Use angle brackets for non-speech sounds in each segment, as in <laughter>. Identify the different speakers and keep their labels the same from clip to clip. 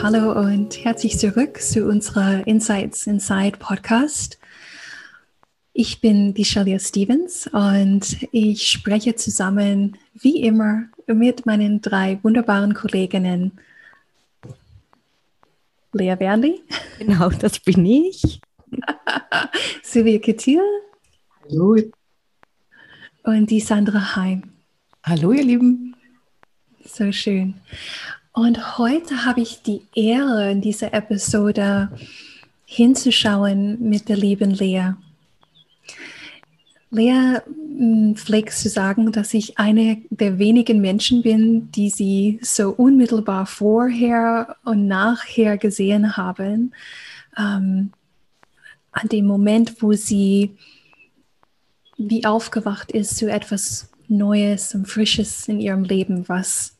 Speaker 1: Hallo und herzlich zurück zu unserer Insights Inside Podcast. Ich bin die Shalia Stevens und ich spreche zusammen wie immer mit meinen drei wunderbaren Kolleginnen. Lea Bernli.
Speaker 2: Genau, das bin ich. <laughs>
Speaker 1: Silvia Kettil.
Speaker 3: Hallo.
Speaker 1: Und die Sandra Heim.
Speaker 3: Hallo, ihr Lieben.
Speaker 1: So schön. Und heute habe ich die Ehre, in dieser Episode hinzuschauen mit der lieben Lea. Lea hm, pflegt zu sagen, dass ich eine der wenigen Menschen bin, die sie so unmittelbar vorher und nachher gesehen haben. Ähm, an dem Moment, wo sie wie aufgewacht ist zu etwas Neues und Frisches in ihrem Leben, was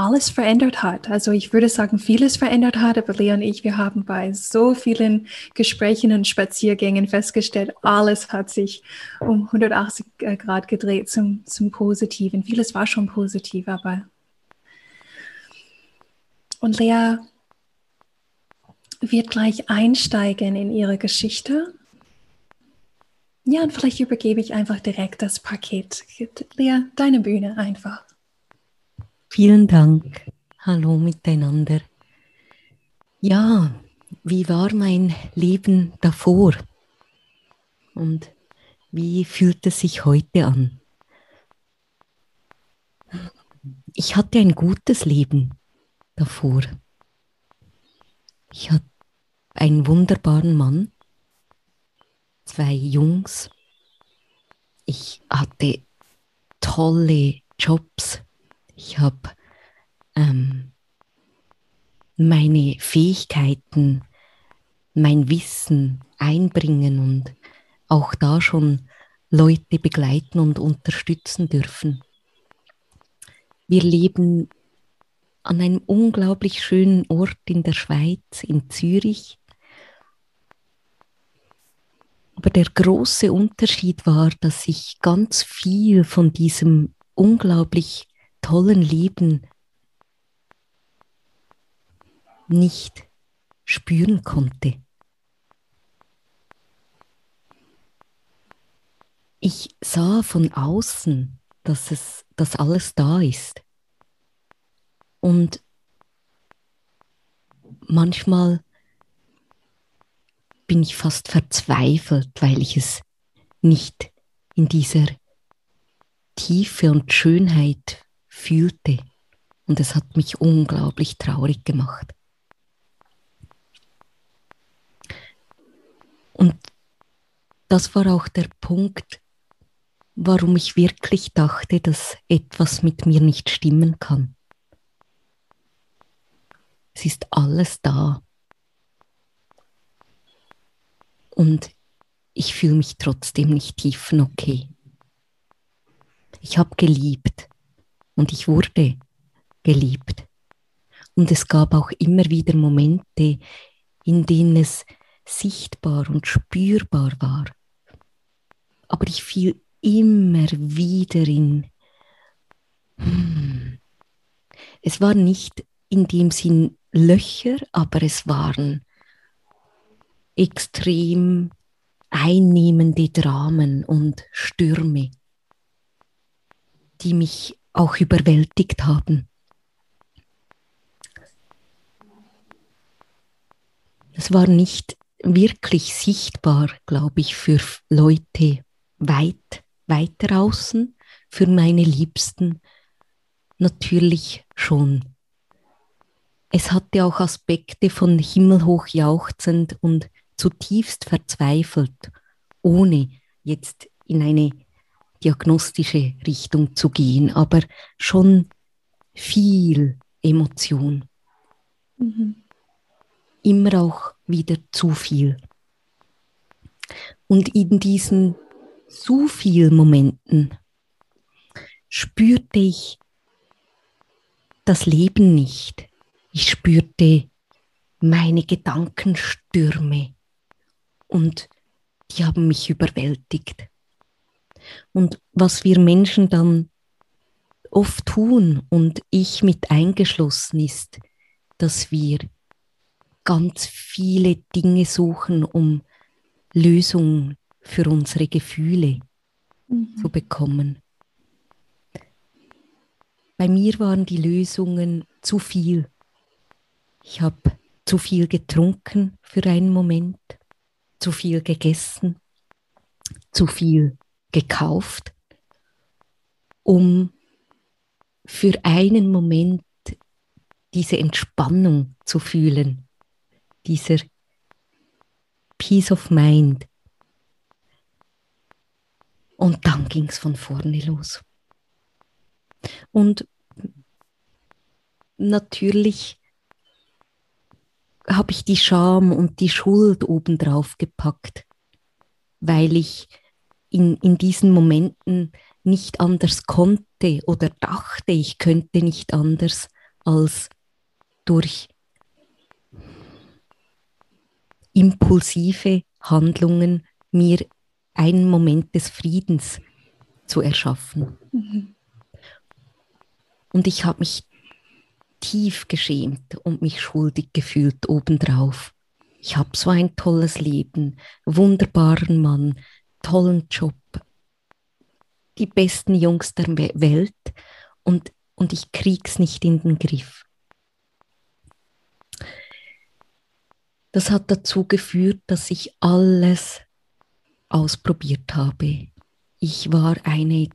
Speaker 1: alles verändert hat. Also ich würde sagen, vieles verändert hat, aber Lea und ich, wir haben bei so vielen Gesprächen und Spaziergängen festgestellt, alles hat sich um 180 äh, Grad gedreht zum, zum Positiven. Vieles war schon positiv, aber und Lea wird gleich einsteigen in ihre Geschichte. Ja, und vielleicht übergebe ich einfach direkt das Paket. Lea, deine Bühne einfach.
Speaker 2: Vielen Dank. Hallo miteinander. Ja, wie war mein Leben davor? Und wie fühlt es sich heute an? Ich hatte ein gutes Leben davor. Ich hatte einen wunderbaren Mann, zwei Jungs. Ich hatte tolle Jobs ich habe ähm, meine Fähigkeiten, mein Wissen einbringen und auch da schon Leute begleiten und unterstützen dürfen. Wir leben an einem unglaublich schönen Ort in der Schweiz, in Zürich. Aber der große Unterschied war, dass ich ganz viel von diesem unglaublich tollen Leben nicht spüren konnte. Ich sah von außen, dass es, dass alles da ist. Und manchmal bin ich fast verzweifelt, weil ich es nicht in dieser Tiefe und Schönheit fühlte. Und es hat mich unglaublich traurig gemacht. Und das war auch der Punkt, warum ich wirklich dachte, dass etwas mit mir nicht stimmen kann. Es ist alles da. Und ich fühle mich trotzdem nicht tiefen okay. Ich habe geliebt und ich wurde geliebt. Und es gab auch immer wieder Momente, in denen es sichtbar und spürbar war. Aber ich fiel immer wieder in... Hm, es war nicht in dem Sinn Löcher, aber es waren extrem einnehmende Dramen und Stürme, die mich auch überwältigt haben. Es war nicht wirklich sichtbar, glaube ich, für Leute weit, weiter außen, für meine Liebsten natürlich schon. Es hatte auch Aspekte von himmelhoch jauchzend und zutiefst verzweifelt, ohne jetzt in eine diagnostische Richtung zu gehen, aber schon viel Emotion. Mhm. Immer auch wieder zu viel. Und in diesen zu viel Momenten spürte ich das Leben nicht. Ich spürte meine Gedankenstürme und die haben mich überwältigt. Und was wir Menschen dann oft tun und ich mit eingeschlossen ist, dass wir ganz viele Dinge suchen, um Lösungen für unsere Gefühle mhm. zu bekommen. Bei mir waren die Lösungen zu viel. Ich habe zu viel getrunken für einen Moment, zu viel gegessen, zu viel gekauft, um für einen Moment diese Entspannung zu fühlen, dieser Peace of Mind. Und dann ging es von vorne los. Und natürlich habe ich die Scham und die Schuld obendrauf gepackt, weil ich in, in diesen Momenten nicht anders konnte oder dachte, ich könnte nicht anders als durch impulsive Handlungen mir einen Moment des Friedens zu erschaffen. Mhm. Und ich habe mich tief geschämt und mich schuldig gefühlt obendrauf. Ich habe so ein tolles Leben, wunderbaren Mann, tollen Job, die besten Jungs der Welt und, und ich krieg's nicht in den Griff. Das hat dazu geführt, dass ich alles ausprobiert habe. Ich war eine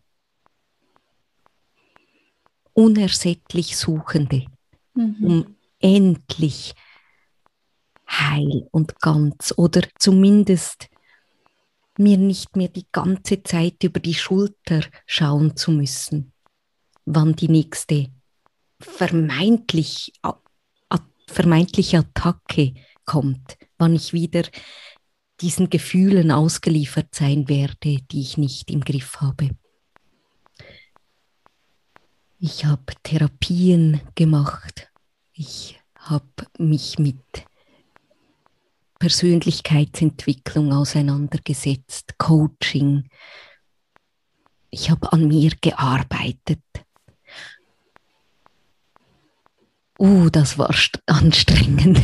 Speaker 2: unersättlich Suchende, mhm. um endlich heil und ganz oder zumindest mir nicht mehr die ganze Zeit über die Schulter schauen zu müssen, wann die nächste vermeintlich, vermeintliche Attacke kommt, wann ich wieder diesen Gefühlen ausgeliefert sein werde, die ich nicht im Griff habe. Ich habe Therapien gemacht. Ich habe mich mit Persönlichkeitsentwicklung auseinandergesetzt, Coaching. Ich habe an mir gearbeitet. Uh, das war <laughs> anstrengend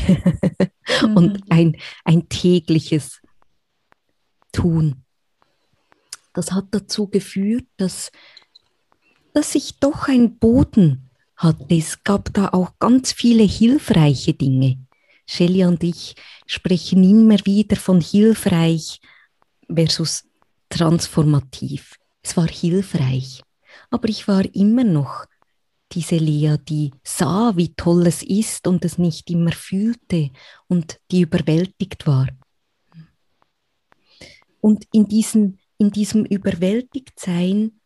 Speaker 2: mhm. und ein, ein tägliches Tun. Das hat dazu geführt, dass, dass ich doch einen Boden hatte. Es gab da auch ganz viele hilfreiche Dinge. Shelley und ich sprechen immer wieder von hilfreich versus transformativ. Es war hilfreich, aber ich war immer noch diese Lea, die sah, wie toll es ist und es nicht immer fühlte und die überwältigt war. Und in, diesen, in diesem Überwältigtsein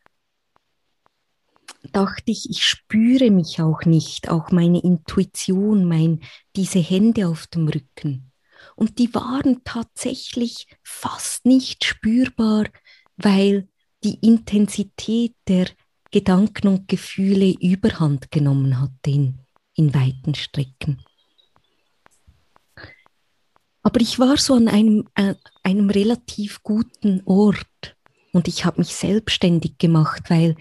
Speaker 2: dachte ich, ich spüre mich auch nicht, auch meine Intuition, mein, diese Hände auf dem Rücken. Und die waren tatsächlich fast nicht spürbar, weil die Intensität der Gedanken und Gefühle überhand genommen hatte in, in weiten Strecken. Aber ich war so an einem, äh, einem relativ guten Ort und ich habe mich selbstständig gemacht, weil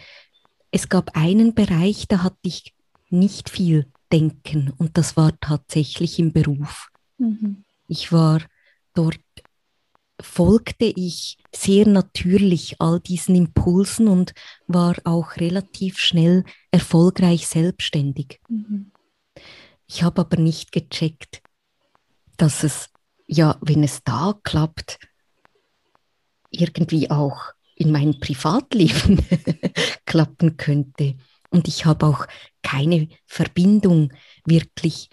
Speaker 2: es gab einen Bereich, da hatte ich nicht viel Denken und das war tatsächlich im Beruf. Mhm. Ich war dort, folgte ich sehr natürlich all diesen Impulsen und war auch relativ schnell erfolgreich selbstständig. Mhm. Ich habe aber nicht gecheckt, dass es, ja, wenn es da klappt, irgendwie auch in meinem Privatleben <laughs> klappen könnte. Und ich habe auch keine Verbindung wirklich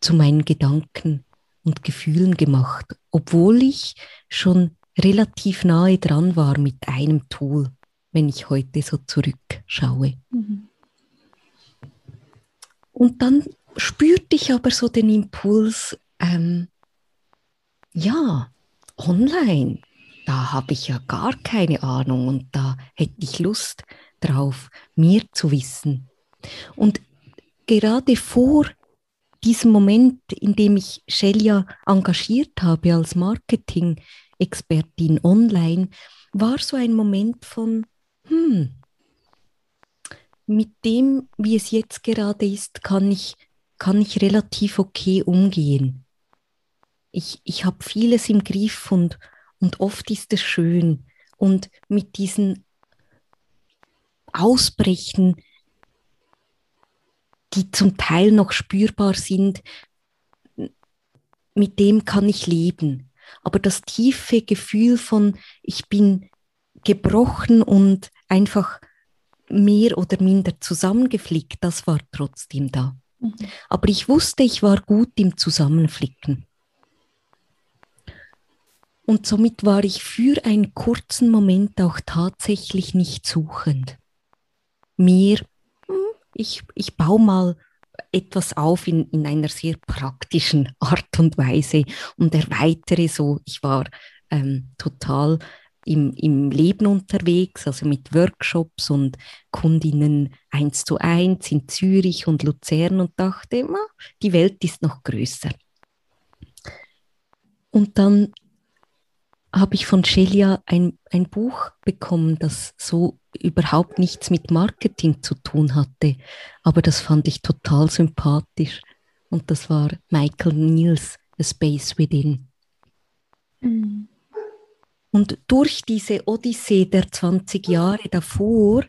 Speaker 2: zu meinen Gedanken und Gefühlen gemacht, obwohl ich schon relativ nahe dran war mit einem Tool, wenn ich heute so zurückschaue. Mhm. Und dann spürte ich aber so den Impuls, ähm, ja, online, da habe ich ja gar keine Ahnung und da hätte ich Lust drauf, mehr zu wissen. Und gerade vor diesem Moment, in dem ich Shelia engagiert habe als Marketing-Expertin online, war so ein Moment von, hm, mit dem, wie es jetzt gerade ist, kann ich, kann ich relativ okay umgehen. Ich, ich habe vieles im Griff und, und oft ist es schön. Und mit diesen Ausbrechen, die zum Teil noch spürbar sind, mit dem kann ich leben. Aber das tiefe Gefühl von, ich bin gebrochen und einfach mehr oder minder zusammengeflickt, das war trotzdem da. Mhm. Aber ich wusste, ich war gut im Zusammenflicken. Und somit war ich für einen kurzen Moment auch tatsächlich nicht suchend. Mehr, hm, ich, ich baue mal etwas auf in, in einer sehr praktischen <laughs> Art und Weise und erweitere so. Ich war ähm, total im, im Leben unterwegs, also mit Workshops und Kundinnen eins zu eins in Zürich und Luzern und dachte, na, die Welt ist noch größer. Und dann habe ich von Shelia ein, ein Buch bekommen, das so überhaupt nichts mit Marketing zu tun hatte, aber das fand ich total sympathisch. Und das war Michael Niels, A Space Within. Mhm. Und durch diese Odyssee der 20 Jahre davor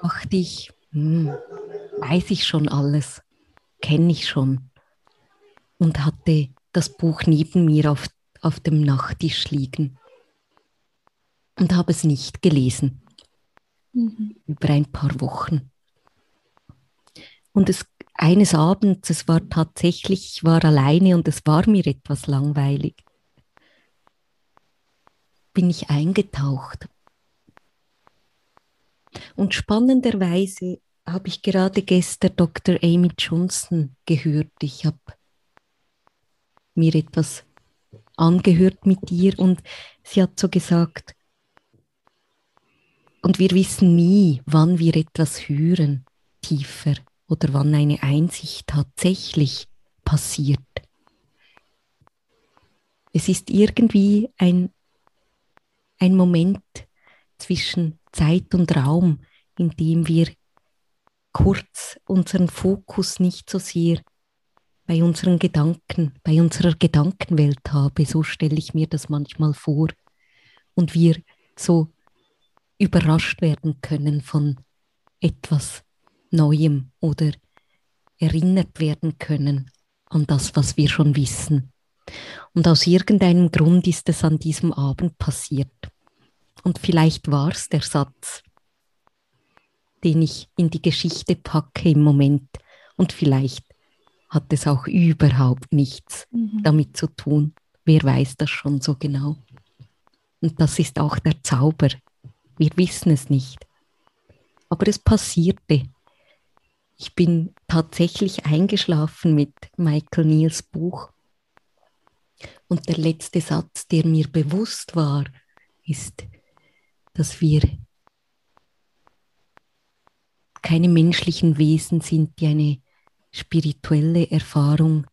Speaker 2: dachte ich, hm, weiß ich schon alles, kenne ich schon. Und hatte das Buch neben mir auf, auf dem Nachttisch liegen und habe es nicht gelesen. Mhm. Über ein paar Wochen. Und es, eines Abends, es war tatsächlich, ich war alleine und es war mir etwas langweilig bin ich eingetaucht. Und spannenderweise habe ich gerade gestern Dr. Amy Johnson gehört. Ich habe mir etwas angehört mit ihr und sie hat so gesagt, und wir wissen nie, wann wir etwas hören, tiefer oder wann eine Einsicht tatsächlich passiert. Es ist irgendwie ein ein Moment zwischen Zeit und Raum, in dem wir kurz unseren Fokus nicht so sehr bei unseren Gedanken, bei unserer Gedankenwelt habe, so stelle ich mir das manchmal vor, und wir so überrascht werden können von etwas Neuem oder erinnert werden können an das, was wir schon wissen. Und aus irgendeinem Grund ist es an diesem Abend passiert. Und vielleicht war es der Satz, den ich in die Geschichte packe im Moment. Und vielleicht hat es auch überhaupt nichts mhm. damit zu tun. Wer weiß das schon so genau? Und das ist auch der Zauber. Wir wissen es nicht. Aber es passierte. Ich bin tatsächlich eingeschlafen mit Michael Niels Buch und der letzte Satz, der mir bewusst war, ist, dass wir keine menschlichen Wesen sind, die eine spirituelle Erfahrung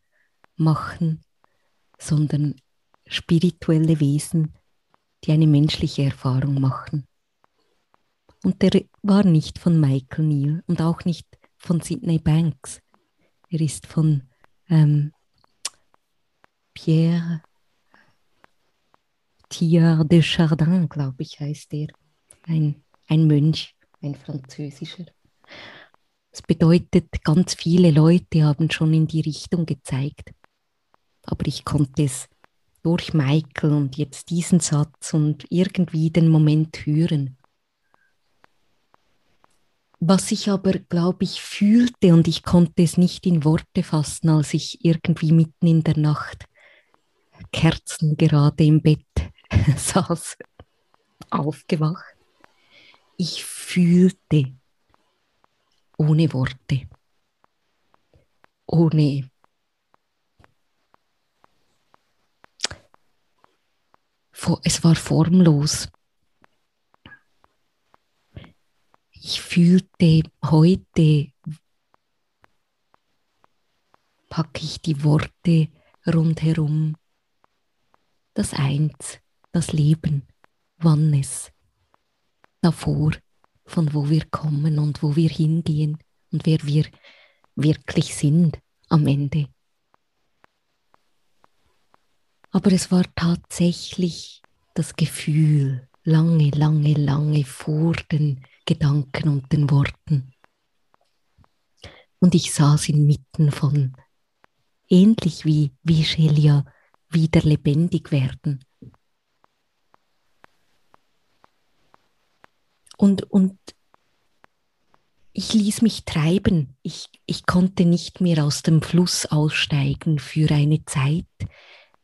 Speaker 2: machen, sondern spirituelle Wesen, die eine menschliche Erfahrung machen. Und der war nicht von Michael Neal und auch nicht von Sidney Banks. Er ist von ähm, Pierre Thier de Chardin, glaube ich, heißt er. Ein, ein Mönch, ein französischer. Das bedeutet, ganz viele Leute haben schon in die Richtung gezeigt. Aber ich konnte es durch Michael und jetzt diesen Satz und irgendwie den Moment hören. Was ich aber, glaube ich, fühlte und ich konnte es nicht in Worte fassen, als ich irgendwie mitten in der Nacht Kerzen gerade im Bett <laughs> saß, aufgewacht. Ich fühlte ohne Worte. ohne es war formlos. Ich fühlte heute, packe ich die Worte rundherum, das Eins, das Leben, wann es, davor, von wo wir kommen und wo wir hingehen und wer wir wirklich sind am Ende. Aber es war tatsächlich das Gefühl, lange, lange, lange vor den Gedanken und den Worten. Und ich saß inmitten von, ähnlich wie, wie Shelia, wieder lebendig werden. Und, und ich ließ mich treiben. Ich, ich konnte nicht mehr aus dem Fluss aussteigen für eine Zeit.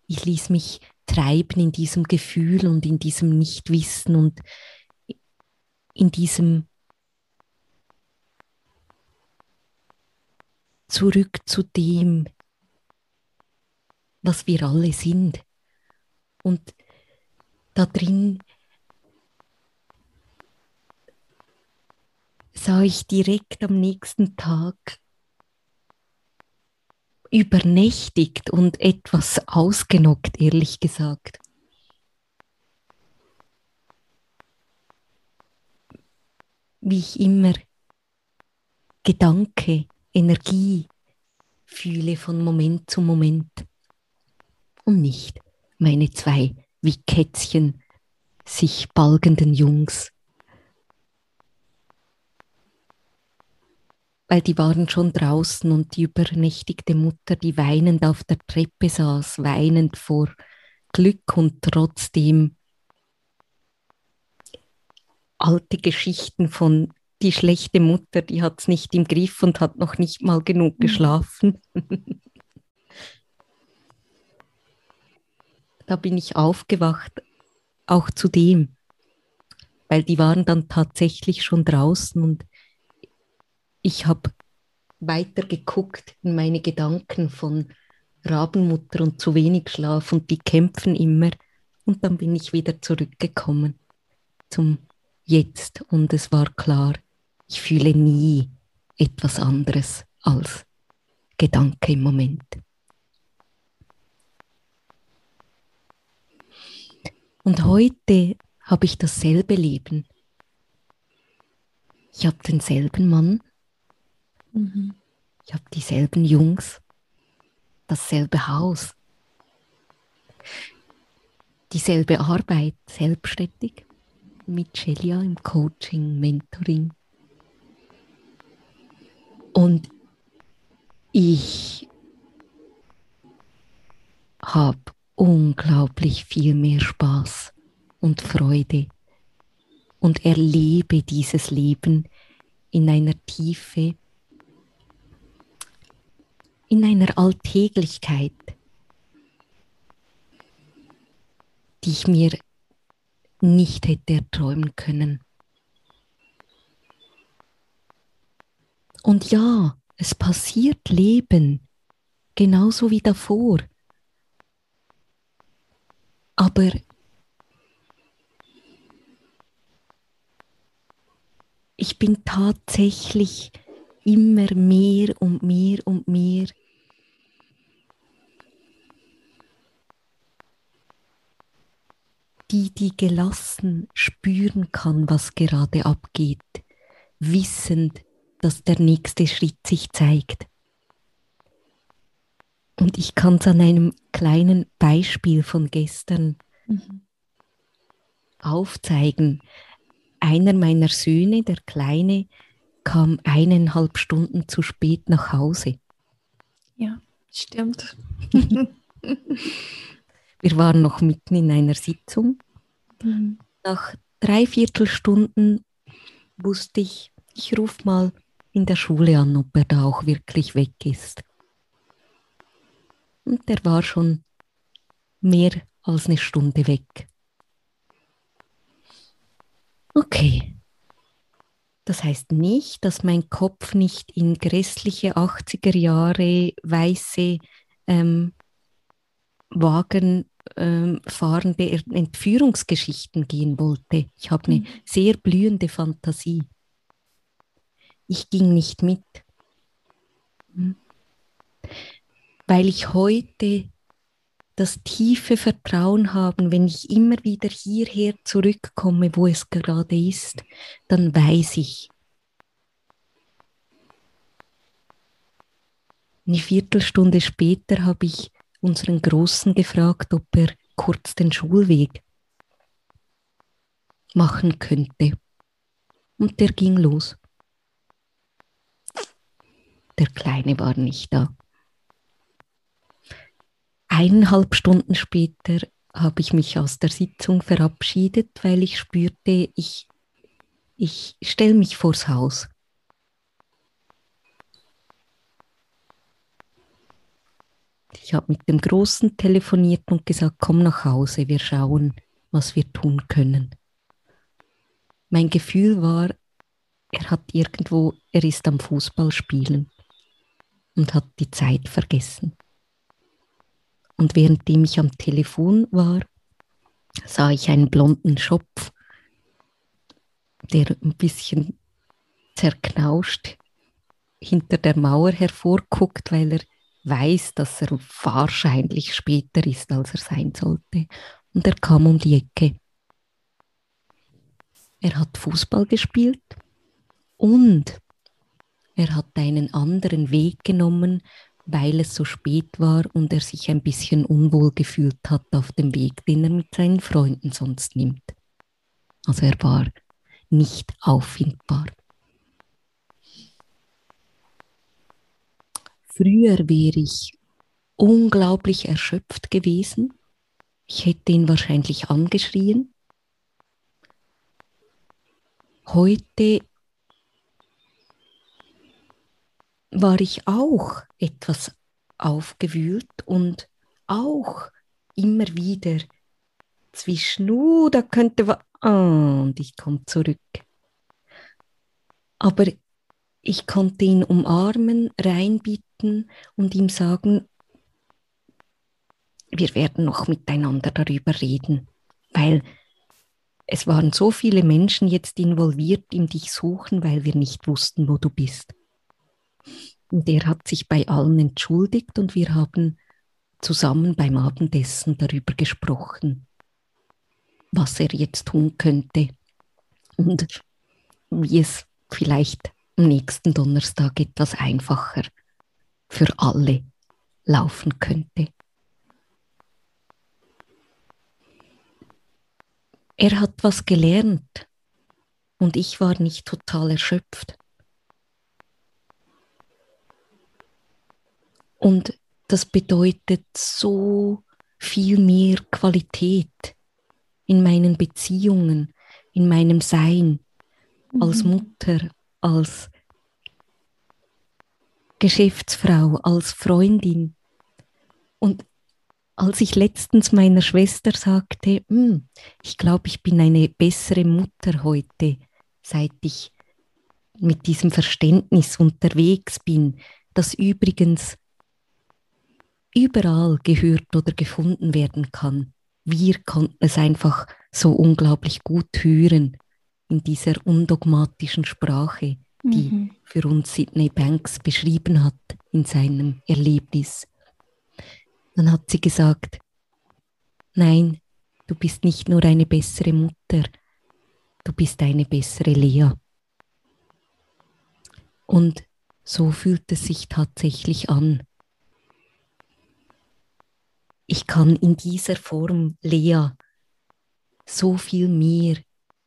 Speaker 2: Ich ließ mich treiben in diesem Gefühl und in diesem Nichtwissen und in diesem zurück zu dem, was wir alle sind. Und da drin sah ich direkt am nächsten Tag übernächtigt und etwas ausgenockt, ehrlich gesagt. Wie ich immer Gedanke, Energie fühle von Moment zu Moment und nicht meine zwei wie Kätzchen sich balgenden Jungs. Weil die waren schon draußen und die übernächtigte Mutter, die weinend auf der Treppe saß, weinend vor Glück und trotzdem alte Geschichten von die schlechte Mutter, die hat es nicht im Griff und hat noch nicht mal genug mhm. geschlafen. <laughs> da bin ich aufgewacht, auch zu dem, weil die waren dann tatsächlich schon draußen und ich habe weiter geguckt in meine Gedanken von Rabenmutter und zu wenig Schlaf und die kämpfen immer. Und dann bin ich wieder zurückgekommen zum Jetzt und es war klar, ich fühle nie etwas anderes als Gedanke im Moment. Und heute habe ich dasselbe Leben. Ich habe denselben Mann, Mhm. Ich habe dieselben Jungs, dasselbe Haus, dieselbe Arbeit, selbstständig mit Celia im Coaching, Mentoring. Und ich habe unglaublich viel mehr Spaß und Freude und erlebe dieses Leben in einer Tiefe, in einer Alltäglichkeit, die ich mir nicht hätte erträumen können. Und ja, es passiert Leben, genauso wie davor. Aber ich bin tatsächlich immer mehr und mehr und mehr die, die gelassen spüren kann, was gerade abgeht, wissend, dass der nächste Schritt sich zeigt. Und ich kann es an einem kleinen Beispiel von gestern mhm. aufzeigen. Einer meiner Söhne, der Kleine, kam eineinhalb Stunden zu spät nach Hause.
Speaker 1: Ja, stimmt. <laughs>
Speaker 2: Wir waren noch mitten in einer Sitzung. Mhm. Nach drei Viertelstunden wusste ich, ich rufe mal in der Schule an, ob er da auch wirklich weg ist. Und der war schon mehr als eine Stunde weg. Okay, Das heißt nicht, dass mein Kopf nicht in grässliche 80er Jahre weiße ähm, Wagen ähm, fahrende Entführungsgeschichten gehen wollte. Ich habe eine mhm. sehr blühende Fantasie. Ich ging nicht mit, hm. weil ich heute das tiefe Vertrauen haben, wenn ich immer wieder hierher zurückkomme, wo es gerade ist, dann weiß ich, eine Viertelstunde später habe ich unseren Großen gefragt, ob er kurz den Schulweg machen könnte. Und der ging los. Der Kleine war nicht da eineinhalb Stunden später habe ich mich aus der Sitzung verabschiedet, weil ich spürte, ich, ich stelle mich vors Haus. Ich habe mit dem Großen telefoniert und gesagt, komm nach Hause, wir schauen, was wir tun können. Mein Gefühl war, er hat irgendwo, er ist am Fußballspielen und hat die Zeit vergessen. Und währenddem ich am Telefon war, sah ich einen blonden Schopf, der ein bisschen zerknauscht hinter der Mauer hervorguckt, weil er weiß, dass er wahrscheinlich später ist, als er sein sollte. Und er kam um die Ecke. Er hat Fußball gespielt und er hat einen anderen Weg genommen, weil es so spät war und er sich ein bisschen unwohl gefühlt hat auf dem Weg, den er mit seinen Freunden sonst nimmt. Also er war nicht auffindbar. Früher wäre ich unglaublich erschöpft gewesen. Ich hätte ihn wahrscheinlich angeschrien. Heute war ich auch etwas aufgewühlt und auch immer wieder zwischen, uh, da könnte was, ah, und ich komme zurück. Aber ich konnte ihn umarmen, reinbitten und ihm sagen, wir werden noch miteinander darüber reden, weil es waren so viele Menschen jetzt involviert in dich suchen, weil wir nicht wussten, wo du bist. Und er hat sich bei allen entschuldigt und wir haben zusammen beim Abendessen darüber gesprochen, was er jetzt tun könnte und wie es vielleicht am nächsten Donnerstag etwas einfacher für alle laufen könnte. Er hat was gelernt und ich war nicht total erschöpft. Und das bedeutet so viel mehr Qualität in meinen Beziehungen, in meinem Sein, mhm. als Mutter, als Geschäftsfrau, als Freundin. Und als ich letztens meiner Schwester sagte, hm, ich glaube, ich bin eine bessere Mutter heute, seit ich mit diesem Verständnis unterwegs bin, das übrigens überall gehört oder gefunden werden kann. Wir konnten es einfach so unglaublich gut hören in dieser undogmatischen Sprache, die mhm. für uns Sidney Banks beschrieben hat in seinem Erlebnis. Dann hat sie gesagt, nein, du bist nicht nur eine bessere Mutter, du bist eine bessere Lea. Und so fühlt es sich tatsächlich an ich kann in dieser Form Lea so viel mehr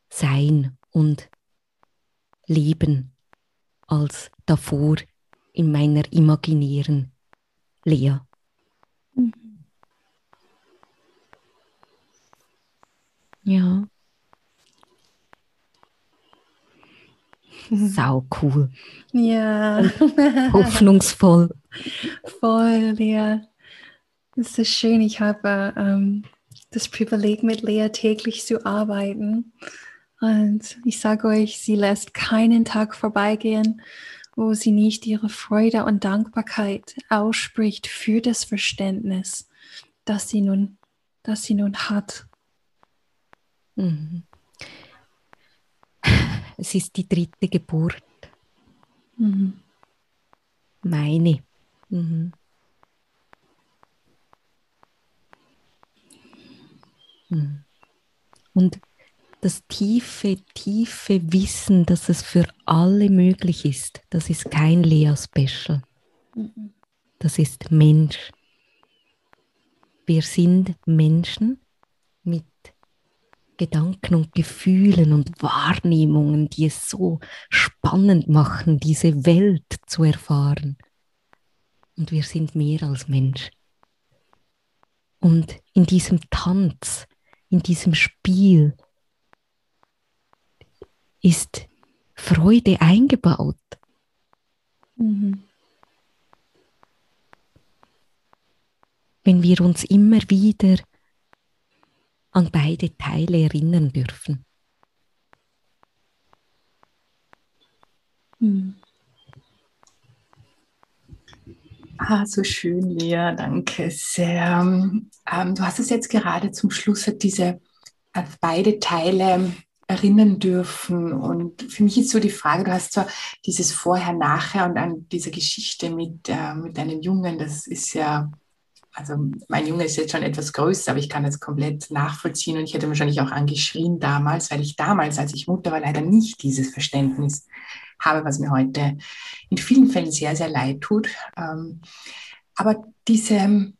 Speaker 2: sein und leben als davor in meiner imaginären Lea. Mhm. Ja. <laughs> Sau cool.
Speaker 1: Ja. <laughs>
Speaker 2: hoffnungsvoll.
Speaker 1: Voll, ja. Es ist schön, ich habe ähm, das Privileg, mit Lea täglich zu arbeiten. Und ich sage euch, sie lässt keinen Tag vorbeigehen, wo sie nicht ihre Freude und Dankbarkeit ausspricht für das Verständnis, das sie nun, das sie nun hat.
Speaker 2: Mhm. Es ist die dritte Geburt.
Speaker 1: Mhm.
Speaker 2: Meine. Mhm. Mhm. Und das tiefe, tiefe Wissen, dass es für alle möglich ist, das ist kein Lea-Special. Das ist Mensch. Wir sind Menschen mit Gedanken und Gefühlen und Wahrnehmungen, die es so spannend machen, diese Welt zu erfahren. Und wir sind mehr als Mensch. Und in diesem Tanz, in diesem Spiel ist Freude eingebaut.
Speaker 1: Mhm.
Speaker 2: Wenn wir uns immer wieder an beide Teile erinnern dürfen.
Speaker 1: Mhm.
Speaker 4: Ah, so schön, Lea, danke sehr. Ähm, du hast es jetzt gerade zum Schluss diese an beide Teile erinnern dürfen. Und für mich ist so die Frage, du hast zwar dieses Vorher, Nachher und an dieser Geschichte mit, äh, mit deinem Jungen, das ist ja also mein Junge ist jetzt schon etwas größer, aber ich kann das komplett nachvollziehen und ich hätte wahrscheinlich auch angeschrien damals, weil ich damals, als ich Mutter war, leider nicht dieses Verständnis habe, was mir heute in vielen Fällen sehr, sehr leid tut. Ähm, aber diese,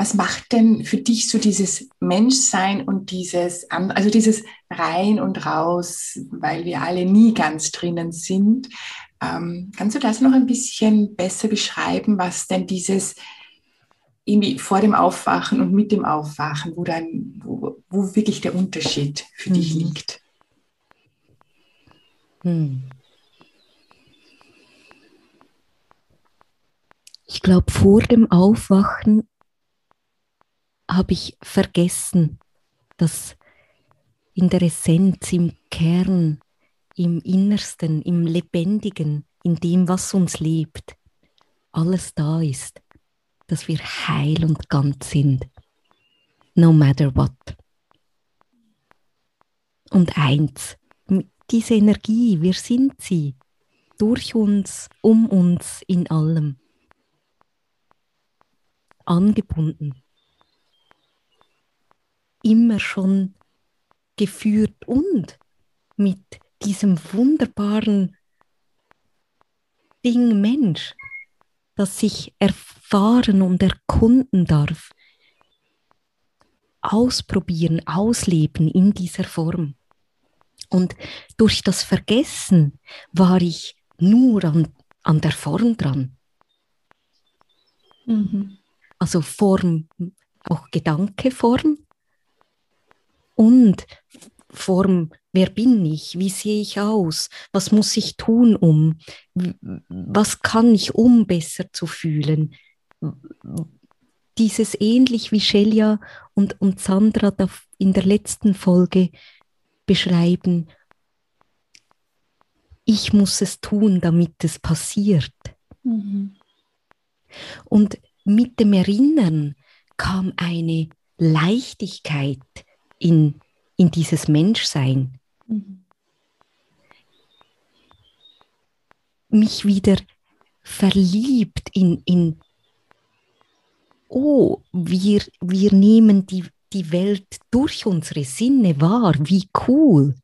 Speaker 4: was macht denn für dich so dieses Menschsein und dieses, also dieses rein und raus, weil wir alle nie ganz drinnen sind? Ähm, kannst du das noch ein bisschen besser beschreiben, was denn dieses irgendwie vor dem Aufwachen und mit dem Aufwachen, wo dann, wo, wo wirklich der Unterschied für mhm. dich liegt?
Speaker 2: Hm. Ich glaube, vor dem Aufwachen habe ich vergessen, dass in der Essenz, im Kern, im Innersten, im Lebendigen, in dem, was uns lebt, alles da ist dass wir heil und ganz sind. No matter what. Und eins, diese Energie, wir sind sie, durch uns, um uns, in allem. Angebunden. Immer schon geführt und mit diesem wunderbaren Ding Mensch, das sich erfahren und erkunden darf, ausprobieren, ausleben in dieser Form. Und durch das Vergessen war ich nur an, an der Form dran.
Speaker 1: Mhm.
Speaker 2: Also Form, auch Gedankeform und Form Wer bin ich? Wie sehe ich aus? Was muss ich tun, um? Was kann ich, um besser zu fühlen? Dieses ähnlich wie Shelia und, und Sandra in der letzten Folge beschreiben, ich muss es tun, damit es passiert.
Speaker 1: Mhm.
Speaker 2: Und mit dem Erinnern kam eine Leichtigkeit in, in dieses Menschsein.
Speaker 1: Mhm.
Speaker 2: Mich wieder verliebt in, in oh, wir, wir nehmen die, die Welt durch unsere Sinne wahr, wie cool.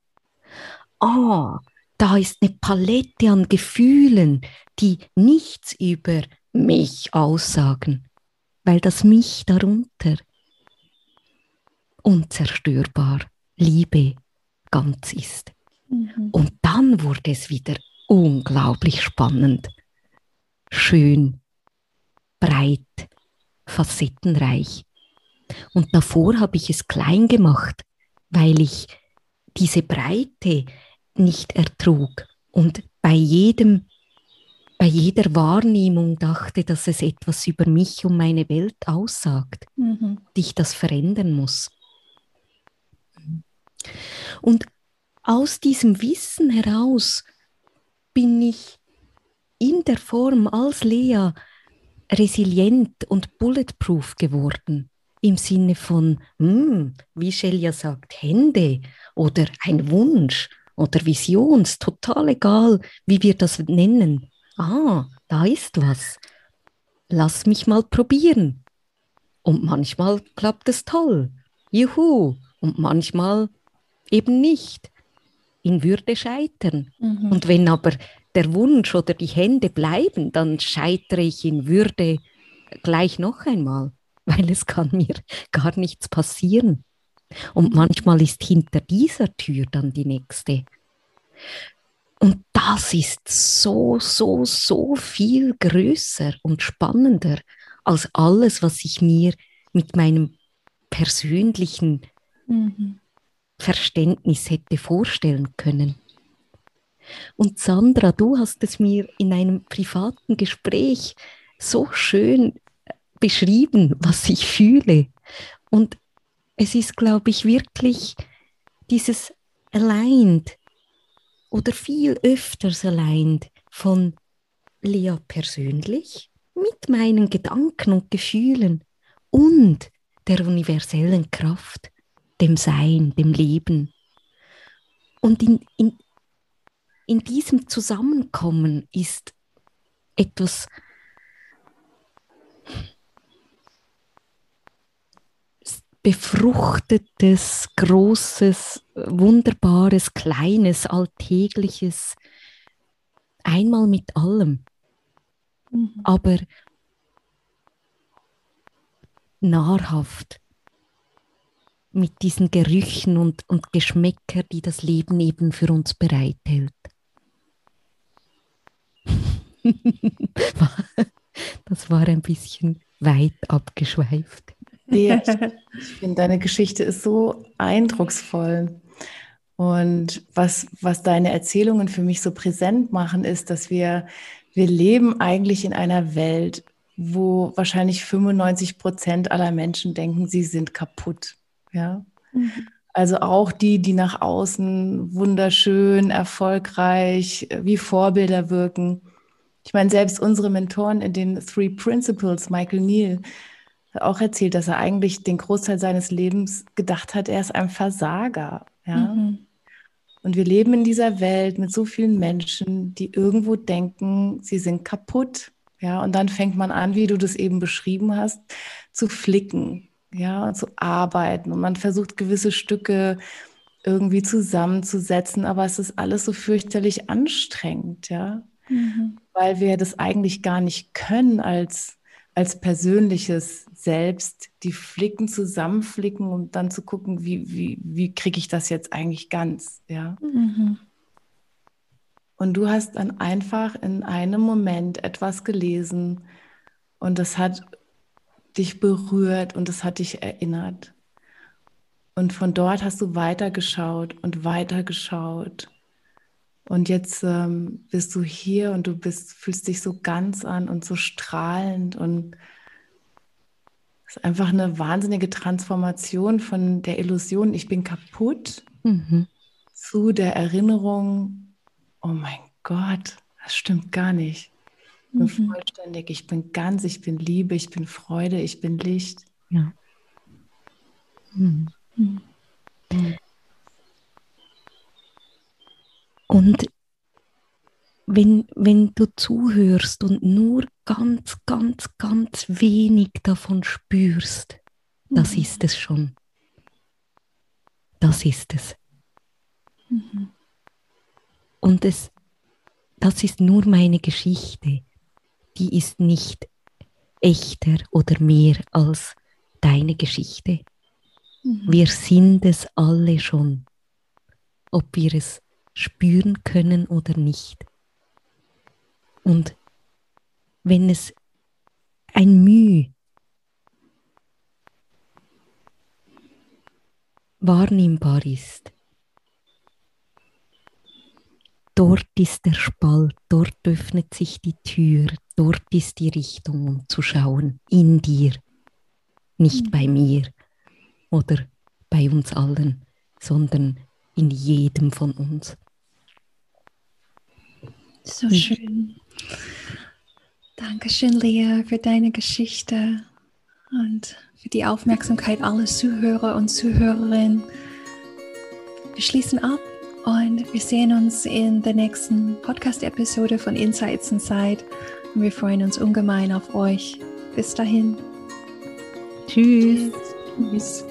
Speaker 2: Ah, da ist eine Palette an Gefühlen, die nichts über mich aussagen, weil das mich darunter unzerstörbar, Liebe, ganz ist.
Speaker 1: Mhm.
Speaker 2: Und dann wurde es wieder unglaublich spannend, schön, breit, facettenreich. Und davor habe ich es klein gemacht, weil ich diese Breite nicht ertrug und bei jedem bei jeder Wahrnehmung dachte, dass es etwas über mich und meine Welt aussagt,
Speaker 1: mhm.
Speaker 2: ich das verändern muss. Und aus diesem Wissen heraus bin ich in der Form als Lea resilient und bulletproof geworden. Im Sinne von, hm, wie Shelia sagt, Hände oder ein Wunsch oder Visions, total egal, wie wir das nennen. Ah, da ist was. Lass mich mal probieren. Und manchmal klappt es toll. Juhu. Und manchmal eben nicht. In Würde scheitern. Mhm. Und wenn aber der Wunsch oder die Hände bleiben, dann scheitere ich in Würde gleich noch einmal, <laughs> weil es kann mir gar nichts passieren. Und manchmal ist hinter dieser Tür dann die nächste. Und das ist so, so, so viel größer und spannender als alles, was ich mir mit meinem persönlichen mhm. Verständnis hätte vorstellen können. Und Sandra, du hast es mir in einem privaten Gespräch so schön beschrieben, was ich fühle. Und es ist, glaube ich, wirklich dieses aligned oder viel öfters aligned von Lea persönlich mit meinen Gedanken und Gefühlen und der universellen Kraft, dem Sein, dem Leben. Und in, in, in diesem Zusammenkommen ist etwas befruchtetes, großes, wunderbares, kleines, alltägliches, einmal mit allem, mhm. aber nahrhaft mit diesen Gerüchen und, und Geschmäcker, die das Leben eben für uns bereithält. <laughs> das war ein bisschen weit abgeschweift.
Speaker 3: Ja, ich finde, deine Geschichte ist so eindrucksvoll. Und was, was deine Erzählungen für mich so präsent machen, ist, dass wir, wir leben eigentlich in einer Welt, wo wahrscheinlich 95 Prozent aller Menschen denken, sie sind kaputt. Ja. Mhm. Also auch die, die nach außen wunderschön, erfolgreich, wie Vorbilder wirken. Ich meine, selbst unsere Mentoren in den Three Principles, Michael Neal, hat auch erzählt, dass er eigentlich den Großteil seines Lebens gedacht hat, er ist ein Versager. Ja? Mhm. Und wir leben in dieser Welt mit so vielen Menschen, die irgendwo denken, sie sind kaputt. Ja, und dann fängt man an, wie du das eben beschrieben hast, zu flicken, ja, zu arbeiten. Und man versucht gewisse Stücke irgendwie zusammenzusetzen, aber es ist alles so fürchterlich anstrengend, ja, mhm. weil wir das eigentlich gar nicht können als, als persönliches Selbst, die Flicken zusammenflicken und um dann zu gucken, wie, wie, wie kriege ich das jetzt eigentlich ganz, ja. Mhm. Und du hast dann einfach in einem Moment etwas gelesen und das hat dich berührt und es hat dich erinnert. Und von dort hast du weitergeschaut und weitergeschaut. Und jetzt ähm, bist du hier und du bist, fühlst dich so ganz an und so strahlend. Und es ist einfach eine wahnsinnige Transformation von der Illusion, ich bin kaputt, mhm. zu der Erinnerung, oh mein Gott, das stimmt gar nicht bin mhm. vollständig, ich bin ganz, ich bin Liebe, ich bin Freude, ich bin Licht. Ja. Mhm.
Speaker 2: Mhm. Und wenn, wenn du zuhörst und nur ganz, ganz, ganz wenig davon spürst, das mhm. ist es schon. Das ist es. Mhm. Und es, das ist nur meine Geschichte die ist nicht echter oder mehr als deine Geschichte. Mhm. Wir sind es alle schon, ob wir es spüren können oder nicht. Und wenn es ein Mühe wahrnehmbar ist, dort ist der Spalt, dort öffnet sich die Tür, dort ist die Richtung, um zu schauen, in dir, nicht mhm. bei mir oder bei uns allen, sondern in jedem von uns.
Speaker 1: So schön. Dankeschön, Lea, für deine Geschichte und für die Aufmerksamkeit aller Zuhörer und Zuhörerinnen. Wir schließen ab und wir sehen uns in der nächsten Podcast-Episode von Insights Inside. Und wir freuen uns ungemein auf euch. Bis dahin.
Speaker 2: Tschüss.
Speaker 1: Tschüss.